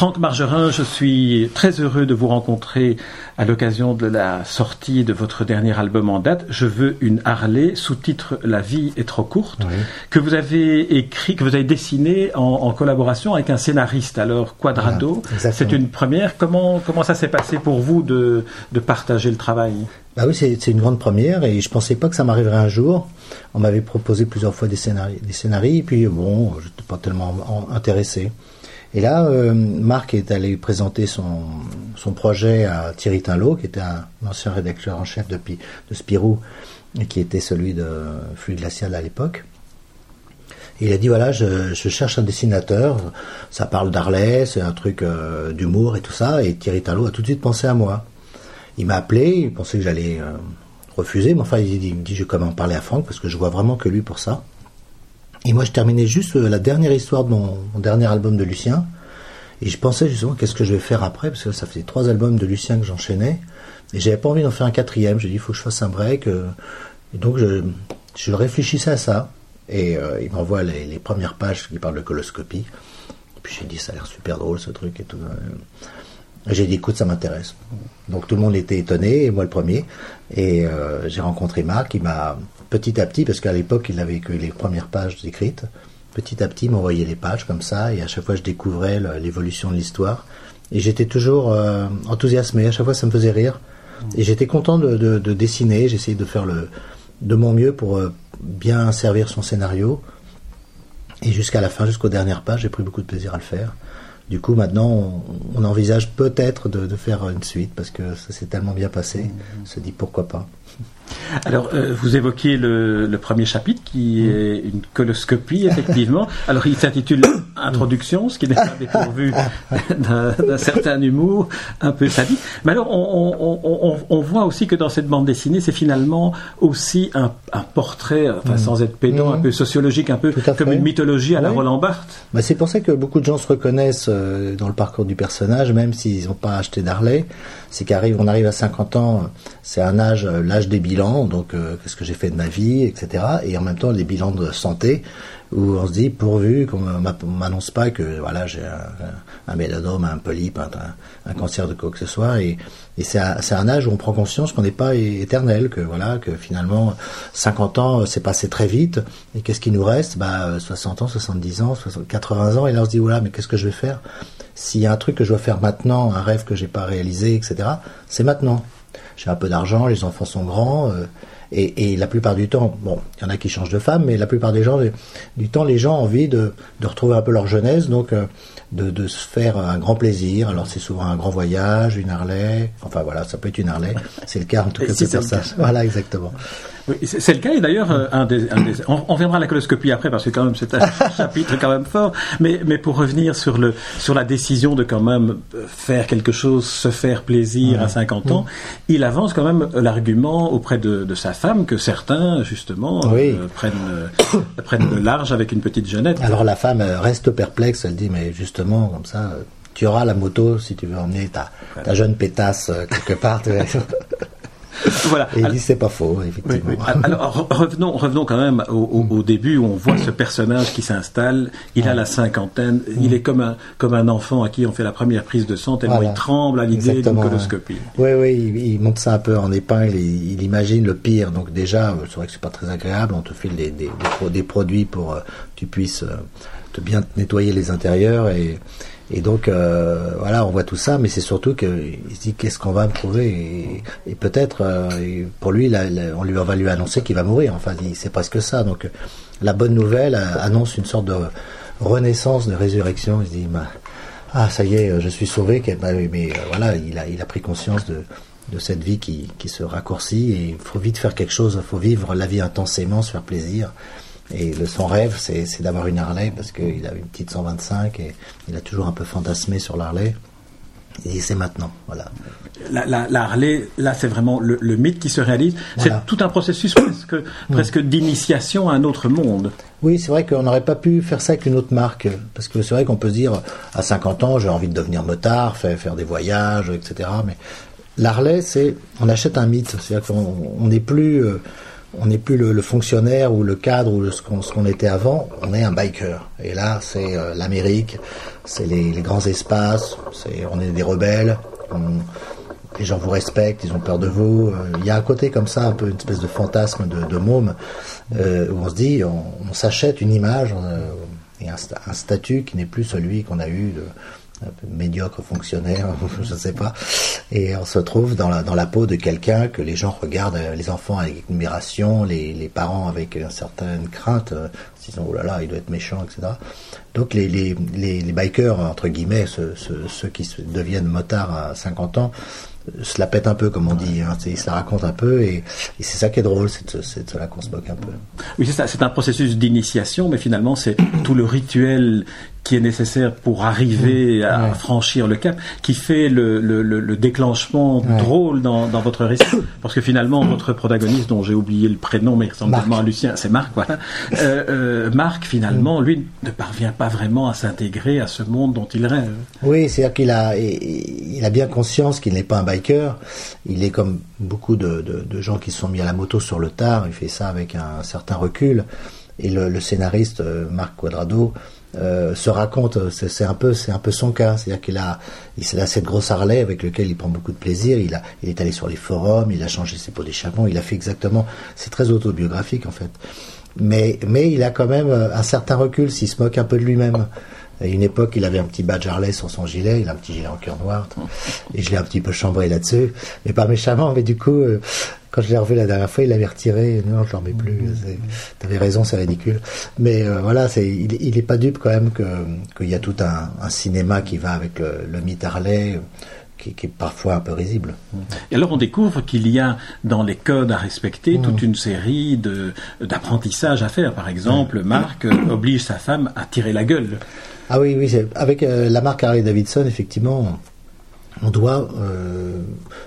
Franck Margerin, je suis très heureux de vous rencontrer à l'occasion de la sortie de votre dernier album en date. Je veux une Harley, sous-titre La vie est trop courte, que vous avez écrit, que vous avez dessiné en, collaboration avec un scénariste, alors Quadrado. c'est une première. Comment, comment ça s'est passé pour vous de, de partager le travail? Bah oui, c'est une grande première et je pensais pas que ça m'arriverait un jour. On m'avait proposé plusieurs fois des scénarios, des et puis bon, j'étais pas tellement intéressé. Et là, euh, Marc est allé présenter son, son projet à Thierry Tinlot, qui était un, ancien rédacteur en chef de, de Spirou, et qui était celui de Flux Glacial à l'époque. il a dit voilà, je, cherche un dessinateur, ça parle d'Arlès, c'est un truc euh, d'humour et tout ça, et Thierry Tinlot a tout de suite pensé à moi. Il m'a appelé, il pensait que j'allais euh, refuser, mais enfin il me dit je vais quand même en parler à Franck parce que je vois vraiment que lui pour ça. Et moi, je terminais juste euh, la dernière histoire de mon, dernier album de Lucien. Et je pensais justement qu'est-ce que je vais faire après, parce que ça faisait trois albums de Lucien que j'enchaînais. Et j'avais pas envie d'en faire un quatrième. J'ai dit, il faut que je fasse un break. Euh. Donc, je, je réfléchissais à ça. Et euh, il m'envoie les, premières pages qui parlent de coloscopie. Et puis j'ai dit, ça a l'air super drôle ce truc et tout. J'ai dit, écoute, ça m'intéresse. Donc tout le monde était étonné, et moi le premier. Et j'ai rencontré Marc, il m'a petit à petit, parce qu'à l'époque, il n'avait que les premières pages écrites, petit à petit, il m'envoyait les pages comme ça, et à chaque fois, je découvrais l'évolution de l'histoire. Et j'étais toujours euh, enthousiasmé, à chaque fois, ça me faisait rire. Et j'étais content de, dessiner, j'essayais de faire le, de mon mieux pour euh, bien servir son scénario. Et jusqu'à la fin, jusqu'aux dernières pages, j'ai pris beaucoup de plaisir à le faire. Du coup, maintenant, on, envisage peut-être de, de, faire une suite parce que ça s'est tellement bien passé. On se dit pourquoi pas. Alors, euh, vous évoquez le, premier chapitre qui est une coloscopie, effectivement. Alors, il s'intitule Introduction, ce qui n'est pas dépourvu d'un certain humour un peu sadique. Mais alors, on, voit aussi que dans cette bande dessinée, c'est finalement aussi un, portrait, enfin, mm. sans être pédant, un mm. peu sociologique, un peu comme une mythologie à la Roland Barthes. Bah, c'est pour ça que beaucoup de gens se reconnaissent euh, dans le parcours du personnage, même s'ils n'ont pas acheté d'Harley. C'est qu'on arrive à 50 ans, c'est un âge, euh, l'âge des bilans, donc euh, qu'est-ce que j'ai fait de ma vie, etc. Et en même temps les bilans de santé où on se dit pourvu qu'on m'annonce pas que voilà j'ai un, un, mélanome, un polype, un, cancer de quoi que ce soit. Et, c'est un, âge où on prend conscience qu'on n'est pas éternel, que voilà que finalement 50 ans c'est passé très vite. Et qu'est-ce qui nous reste? Bah 60 ans, 70 ans, 80 ans. Et là on se dit voilà mais qu'est-ce que je vais faire? S'il y a un truc que je dois faire maintenant, un rêve que j'ai pas réalisé, etc. C'est maintenant j'ai un peu d'argent, les enfants sont grands. Euh, et, la plupart du temps, bon, il y en a qui changent de femme, mais la plupart des gens, du temps, les gens ont envie de, retrouver un peu leur jeunesse, donc euh, de, se faire un grand plaisir. Alors c'est souvent un grand voyage, une Harley, enfin voilà, ça peut être une Harley. C'est le cas en tout cas c'est ça. Voilà, exactement c'est le cas, et d'ailleurs, euh, un, des, on, viendra à la coloscopie après, parce que quand même c'est un chapitre quand même fort, mais, mais pour revenir sur, le, sur la décision de quand même faire quelque chose, se faire plaisir à 50 ans, il avance quand même l'argument auprès de, de, sa femme que certains, justement, euh, prennent, euh, prennent le large avec une petite jeunette. Alors la femme reste perplexe, elle dit, mais justement, comme ça, tu auras la moto si tu veux emmener ta, ta jeune pétasse quelque part. voilà. Et il dit c'est pas faux, effectivement. Alors revenons, revenons quand même au, début où on voit ce personnage qui s'installe. Il a la cinquantaine. Il est comme un comme un enfant à qui on fait la première prise de sang tellement il tremble à l'idée d'une coloscopie. Oui, oui, il, monte ça un peu en épingle. Il, il imagine le pire. Donc déjà, c'est vrai que c'est pas très agréable. On te file des, des, des, produits pour que euh, tu puisses euh, te bien nettoyer les intérieurs et et donc, euh, voilà, on voit tout ça, mais c'est surtout qu'il se dit qu'est-ce qu'on va me prouver? Et, peut-être, euh, pour lui, on lui va lui annoncer qu'il va mourir. Enfin, c'est presque ça. Donc, la bonne nouvelle euh, annonce une sorte de renaissance, de résurrection. Il se dit, bah, ah, ça y est, je suis sauvé. Bah, mais voilà, il a, pris conscience de, de cette vie qui, qui se raccourcit et il faut vite faire quelque chose. Il faut vivre la vie intensément, se faire plaisir. Et le, son rêve, c'est d'avoir une Harley parce qu'il a une petite 125 et il a toujours un peu fantasmé sur l'Harley. Et c'est maintenant, voilà. La, la, Harley, là, c'est vraiment le, mythe qui se réalise. C'est tout un processus presque, presque d'initiation à un autre monde. Oui, c'est vrai qu'on n'aurait pas pu faire ça avec une autre marque. Parce que c'est vrai qu'on peut se dire, à 50 ans, j'ai envie de devenir motard, faire, faire des voyages, etc. Mais l'Harley, c'est, on achète un mythe. C'est-à-dire qu'on n'est plus... Euh, on n'est plus le, fonctionnaire ou le cadre ou ce qu'on était avant, on est un biker. Et là, c'est euh, l'Amérique, c'est les, grands espaces, on est des rebelles, les gens vous respectent, ils ont peur de vous. Euh, il y a un côté comme ça, un peu une espèce de fantasme de, môme, euh, où on se dit, on, s'achète une image et un, statut qui n'est plus celui qu'on a eu médiocre fonctionnaire, je ne sais pas, et on se trouve dans la, dans la peau de quelqu'un que les gens regardent, euh, les enfants avec admiration, les, les parents avec une certaine crainte, euh, disant oh là là, il doit être méchant, etc. Donc les, les, les, bikers, entre guillemets, ceux, ceux qui deviennent motards à 50 ans, se la pète un peu, comme on dit. Hein, il se la raconte un peu, et, c'est ça qui est drôle, c'est de, cela qu'on se moque un peu. Oui, c'est ça. C'est un processus d'initiation, mais finalement, c'est tout le rituel qui est nécessaire pour arriver mmh. à franchir le cap, qui fait le, le, le déclenchement drôle dans, dans, votre récit. Parce que finalement, votre protagoniste, dont j'ai oublié le prénom, mais il ressemble tellement à Lucien, c'est Marc, voilà. Euh, euh, Marc, finalement, mmh. lui, ne parvient pas vraiment à s'intégrer à ce monde dont il rêve. Oui, c'est-à-dire qu'il a, il a bien conscience qu'il n'est pas un Il est comme beaucoup de, gens qui se sont mis à la moto sur le tard. Il fait ça avec un, certain recul. Et le, scénariste, euh, Marc Quadrado, euh, se raconte, c'est un peu, son cas, c'est-à-dire qu'il a, cette grosse Harley avec lequel il prend beaucoup de plaisir. Il est allé sur les forums, il a changé ses pots d'échappement, il a fait exactement, c'est très autobiographique en fait. Mais, mais il a quand même un certain recul s'il se moque un peu de lui-même. À une époque, il avait un petit badge Harley sur son gilet, il a un petit gilet en cœur noir, et je l'ai un petit peu chambré là-dessus, mais pas méchamment, mais du coup, euh, quand je l'ai revu la dernière fois, il l'avait retiré. Non, je l'en mets plus. Mm-hmm. T'avais raison, c'est ridicule. Mais euh, voilà, c'est, il, il est pas dupe quand même que qu'il y a tout un, un, cinéma qui va avec le, le mythe Harley. Qui, qui, est parfois un peu risible. Et alors on découvre qu'il y a dans les codes à respecter mm. toute une série d'apprentissages à faire. Par exemple, Marc oblige sa femme à tirer la gueule. Ah oui, oui, avec euh, la marque Harley Davidson, effectivement, on doit euh,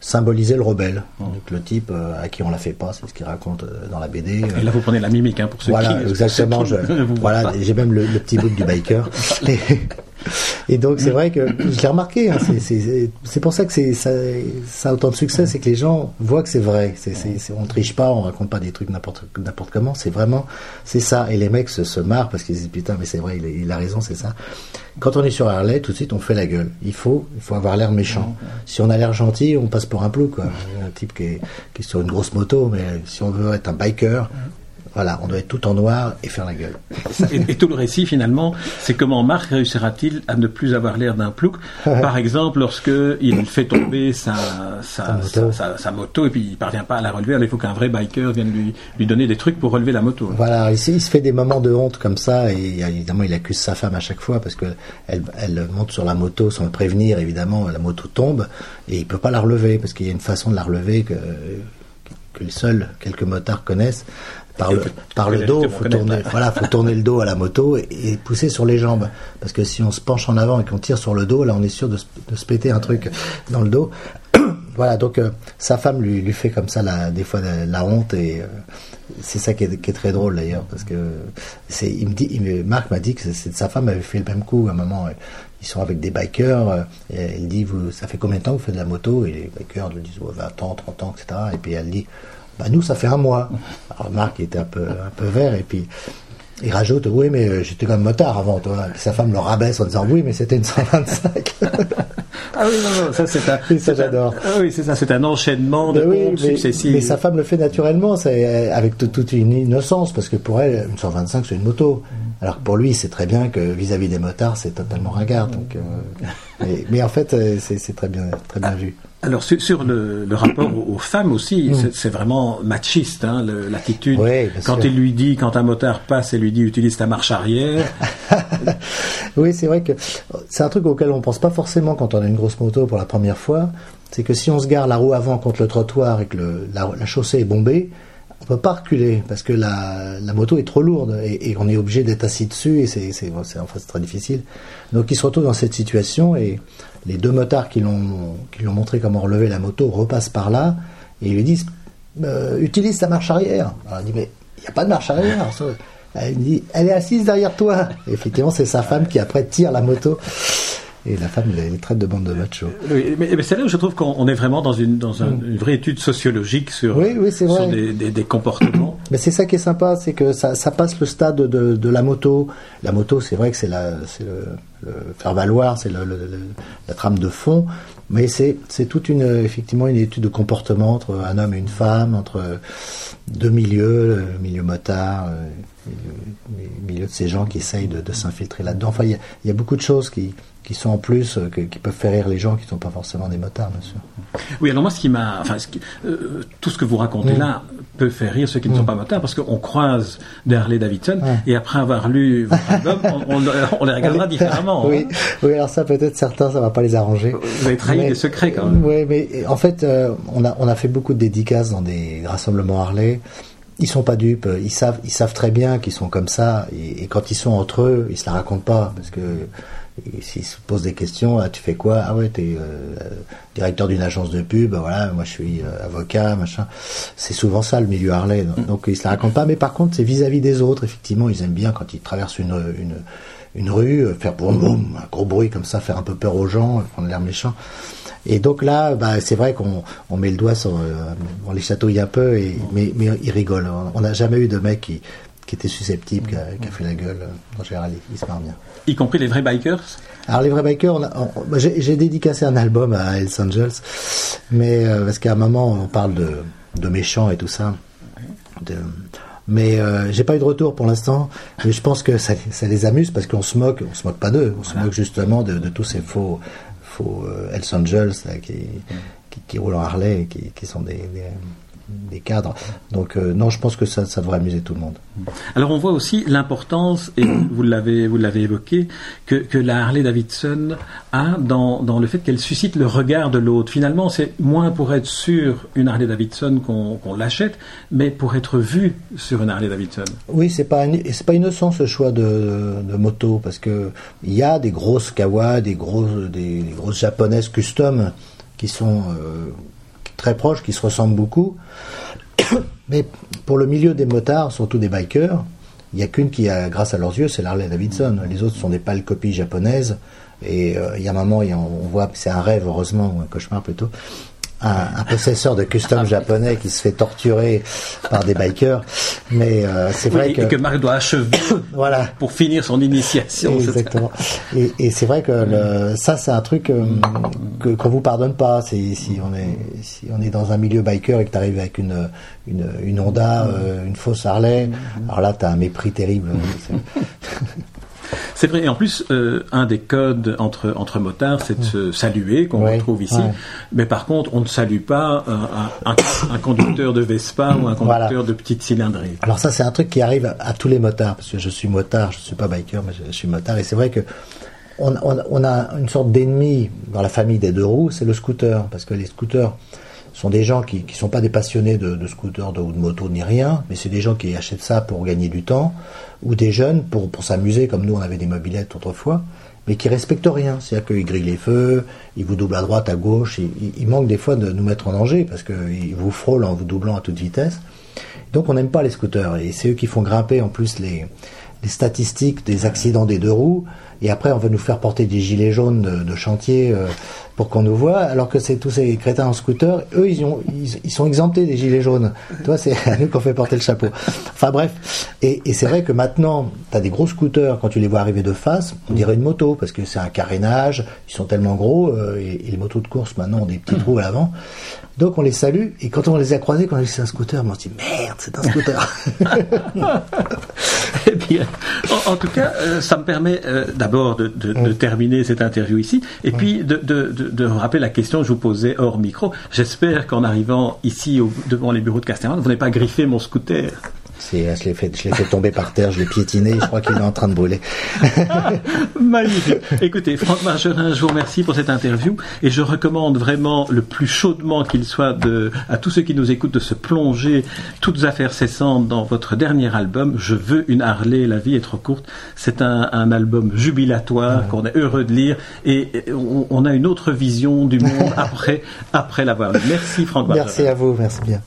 symboliser le rebelle. Donc le type euh, à qui on la fait pas, c'est ce qu'il raconte euh, dans la BD. Et là vous prenez la mimique hein, pour ceux voilà, Exactement, voilà, j'ai même le, petit bout du biker. Et donc c'est vrai que je l'ai remarqué. Hein, c'est pour ça que ça, ça a autant de succès, c'est que les gens voient que c'est vrai. On triche pas, on raconte pas des trucs n'importe comment. C'est vraiment c'est ça. Et les mecs se, marrent parce qu'ils disent putain mais c'est vrai, il, a raison, c'est ça. Quand on est sur Harley, tout de suite on fait la gueule. Il faut il faut avoir l'air méchant. Si on a l'air gentil, on passe pour un plou. Un type qui est, qui est sur une grosse moto, mais si on veut être un biker voilà, on doit être tout en noir et faire la gueule. Et, tout le récit, finalement, c'est comment Marc réussira-t-il à ne plus avoir l'air d'un plouc Par exemple, lorsque il fait tomber sa, sa, moto. et puis il parvient pas à la relever, il faut qu'un vrai biker vienne lui, lui donner des trucs pour relever la moto. Voilà, ici, il se fait des moments de honte comme ça, et évidemment, il accuse sa femme à chaque fois parce qu'elle elle monte sur la moto sans le prévenir, évidemment, la moto tombe, et il peut pas la relever parce qu'il y a une façon de la relever que que seuls quelques motards connaissent, par le, par le dos, faut tourner, voilà, faut tourner le dos à la moto et, pousser sur les jambes. Parce que si on se penche en avant et qu'on tire sur le dos, là, on est sûr de, se péter un truc dans le dos. voilà, donc euh, sa femme lui, lui fait comme ça la, des fois la, honte et euh, c'est ça qui est, qui est, très drôle d'ailleurs parce que c'est, il me dit, il, Marc m'a dit que sa femme avait fait le même coup à un moment. Ils sont avec des bikers. Euh, et il dit, vous, ça fait combien de temps que vous faites de la moto? Et les bikers lui disent, 20 ans, 30 ans, etc. Et puis elle dit, bah, nous, ça fait un mois. Alors Marc était un peu, un peu vert et puis il rajoute, oui, mais euh, j'étais comme motard avant, toi. sa femme le rabaisse en disant, oui, mais c'était une 125. ah oui, non, non, ça c'est un. ça j'adore. Ah oui, c'est ça, c'est un enchaînement de oui, successifs. Mais sa femme le fait naturellement, c'est avec toute une innocence, parce que pour elle, une 125 c'est une moto. Alors que pour lui, c'est très bien que vis-à-vis des motards, c'est totalement ringard. Donc, euh, mais, en fait, c'est très bien, très bien vu. Alors sur, le, rapport aux, femmes aussi, mm. c'est vraiment machiste hein, l'attitude. quand il lui dit, quand un motard passe et lui dit utilise ta marche arrière. oui, c'est vrai que c'est un truc auquel on pense pas forcément quand on a une grosse moto pour la première fois. C'est que si on se gare la roue avant contre le trottoir et que la, chaussée est bombée, on peut pas reculer parce que la, moto est trop lourde et, on est obligé d'être assis dessus et c'est fait très difficile. Donc il se retrouve dans cette situation et les deux motards qui l'ont qui lui ont montré comment relever la moto repassent par là et ils lui disent euh, utilise ta marche arrière. Alors il dit mais il n'y a pas de marche arrière. Elle dit elle est assise derrière toi. effectivement c'est sa femme qui après tire la moto. Et la femme les, traite de bande de machos. Oui, mais, c'est là où je trouve qu'on est vraiment dans une dans mm. une vraie étude sociologique sur, oui, oui, sur des, des, comportements. Mais c'est ça qui est sympa, c'est que ça, ça, passe le stade de, de la moto. La moto, c'est vrai que c'est le, le, faire valoir, c'est la trame de fond, mais c'est toute une effectivement une étude de comportement entre un homme et une femme, entre deux milieux, le milieu motard, euh, milieu de ces gens qui essayent de, de s'infiltrer là-dedans. Enfin, il y, y a, beaucoup de choses qui qui sont en plus, euh, qui peuvent faire rire les gens qui ne sont pas forcément des motards, bien sûr. Oui, alors moi, ce qui m'a, enfin, euh, tout ce que vous racontez là peut faire rire ceux qui ne sont mm. pas motards, parce qu'on croise des Harley Davidson, et après avoir lu votre album, on, les regardera différemment. oui, hein. oui, alors ça, peut-être certains, ça va pas les arranger. Vous avez trahi des secrets quand même. Oui, mais en fait, euh, on, a, on a fait beaucoup de dédicaces dans des rassemblements Harley ils sont pas dupes, ils savent, ils savent très bien qu'ils sont comme ça, et, et, quand ils sont entre eux, ils se la racontent pas, parce que s'ils se posent des questions, ah, tu fais quoi? Ah ouais, t'es euh, directeur d'une agence de pub, voilà, moi je suis euh, avocat, machin. C'est souvent ça le milieu Harley. Donc, donc ils se la racontent pas, mais par contre c'est vis-à-vis des autres, effectivement, ils aiment bien quand ils traversent une, une, une rue, faire boum boum, un gros bruit comme ça, faire un peu peur aux gens, prendre l'air méchant. Et donc là, bah, c'est vrai qu'on on met le doigt sur, on les chatouille un peu, et, mais, mais ils rigolent. On n'a jamais eu de mec qui, qui était susceptible, qui a, fait la gueule. En général, il, se marre bien. Y compris les vrais bikers Alors les vrais bikers, j'ai dédicacé un album à Hells Angels, mais euh, parce qu'à un moment on parle de, de méchants et tout ça. De, mais euh, j'ai pas eu de retour pour l'instant. Mais je pense que ça, ça les amuse parce qu'on se moque, on se moque pas d'eux, on se moque justement de, de, tous ces faux, faux euh, Hells Angels qui, qui, qui, roulent en Harley, qui, qui sont des des cadres. Donc euh, non, je pense que ça, ça devrait amuser tout le monde. Alors on voit aussi l'importance, et vous l'avez vous l'avez évoqué, que, que, la Harley Davidson a dans, dans le fait qu'elle suscite le regard de l'autre. Finalement, c'est moins pour être sur une Harley Davidson qu'on l'achète, mais pour être vu sur une Harley Davidson. Oui, c'est pas c'est pas innocent ce choix de, de, moto parce que il y a des grosses Kawa, des grosses des, grosses japonaises custom qui sont euh, très proches, qui se ressemblent beaucoup. Mais pour le milieu des motards, surtout des bikers, il n'y a qu'une qui a, grâce à leurs yeux, c'est l'Harley Davidson. Les autres sont des pâles copies japonaises. Et euh, il y a un moment, on voit, c'est un rêve, heureusement, un cauchemar plutôt, un, possesseur de custom japonais qui se fait torturer par des bikers. Mais euh, c'est vrai que... Et que Marc doit achever voilà. pour finir son initiation. Exactement. Et, et c'est vrai que le, ça, c'est un truc euh, que qu'on vous pardonne pas. Si, si, on est, si on est dans un milieu biker et que tu arrives avec une, une, une Honda, euh, une fausse Harley, alors là, tu as un mépris terrible. C'est vrai. Et en plus, euh, un des codes entre, entre motards, c'est de se saluer, qu'on retrouve ici. Mais par contre, on ne salue pas un, un, conducteur de Vespa ou un conducteur de petite cylindrée. Alors ça, c'est un truc qui arrive à, tous les motards, parce que je suis motard, je ne suis pas biker, mais je, suis motard. Et c'est vrai que on, on, a une sorte d'ennemi dans la famille des deux roues, c'est le scooter, parce que les scooters sont des gens qui ne sont pas des passionnés de, de scooters ou de moto ni rien, mais c'est des gens qui achètent ça pour gagner du temps, ou des jeunes pour, pour s'amuser, comme nous on avait des mobilettes autrefois, mais qui respectent rien. C'est-à-dire qu'ils grillent les feux, ils vous doublent à droite, à gauche, ils, ils manquent des fois de nous mettre en danger, parce qu'ils vous frôlent en vous doublant à toute vitesse. Donc on n'aime pas les scooters, et c'est eux qui font grimper en plus les, les statistiques des accidents des deux roues, et après on va nous faire porter des gilets jaunes de, chantier euh, pour qu'on nous voit, alors que c'est tous ces crétins en scooter, eux ils, ont, ils, sont exemptés des gilets jaunes. Toi c'est à nous qu'on fait porter le chapeau. Enfin bref, et, et c'est vrai que maintenant, tu as des gros scooters, quand tu les vois arriver de face, on dirait une moto, parce que c'est un carénage, ils sont tellement gros, euh, et, les motos de course maintenant ont des petits trous à l'avant. Donc on les salue, et quand on les a croisés, quand on a dit c'est un scooter, on se dit merde, c'est un scooter. eh bien, en, tout cas, euh, ça me permet d'abord de, de, de, terminer cette interview ici, et puis de, de, rappeler la question que je vous posais hors micro. J'espère qu'en arrivant ici devant les bureaux de Castellane, vous n'avez pas griffé mon scooter. Euh, je l'ai fait, je l'ai fait tomber par terre, je l'ai piétiné, je crois qu'il est en train de brûler. magnifique. Écoutez, Franck Margerin, je vous remercie pour cette interview et je recommande vraiment le plus chaudement qu'il soit de, à tous ceux qui nous écoutent de se plonger toutes affaires cessantes dans votre dernier album. Je veux une Harley, la vie est trop courte. C'est un, un album jubilatoire qu'on est heureux de lire et on, a une autre vision du monde après, après l'avoir lu. Merci Franck Margerin. Merci à vous, merci bien.